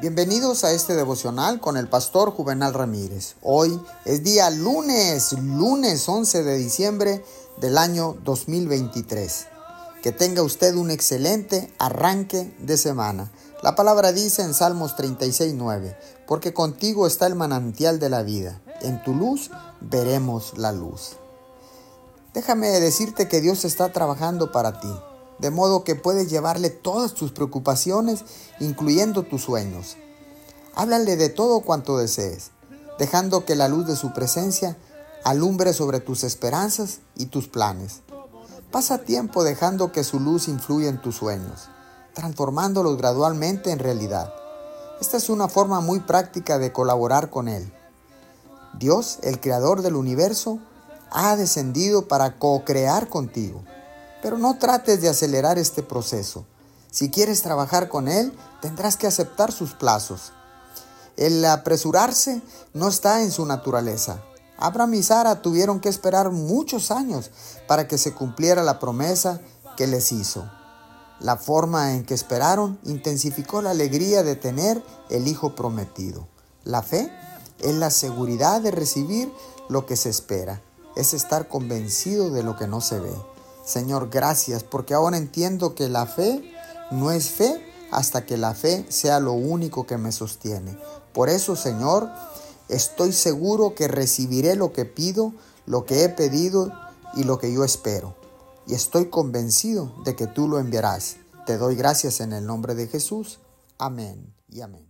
Bienvenidos a este devocional con el pastor Juvenal Ramírez. Hoy es día lunes, lunes 11 de diciembre del año 2023. Que tenga usted un excelente arranque de semana. La palabra dice en Salmos 36, 9, porque contigo está el manantial de la vida. En tu luz veremos la luz. Déjame decirte que Dios está trabajando para ti de modo que puedes llevarle todas tus preocupaciones, incluyendo tus sueños. Háblale de todo cuanto desees, dejando que la luz de su presencia alumbre sobre tus esperanzas y tus planes. Pasa tiempo dejando que su luz influya en tus sueños, transformándolos gradualmente en realidad. Esta es una forma muy práctica de colaborar con Él. Dios, el creador del universo, ha descendido para co-crear contigo. Pero no trates de acelerar este proceso. Si quieres trabajar con Él, tendrás que aceptar sus plazos. El apresurarse no está en su naturaleza. Abraham y Sara tuvieron que esperar muchos años para que se cumpliera la promesa que les hizo. La forma en que esperaron intensificó la alegría de tener el hijo prometido. La fe es la seguridad de recibir lo que se espera, es estar convencido de lo que no se ve. Señor, gracias, porque ahora entiendo que la fe no es fe hasta que la fe sea lo único que me sostiene. Por eso, Señor, estoy seguro que recibiré lo que pido, lo que he pedido y lo que yo espero. Y estoy convencido de que tú lo enviarás. Te doy gracias en el nombre de Jesús. Amén y amén.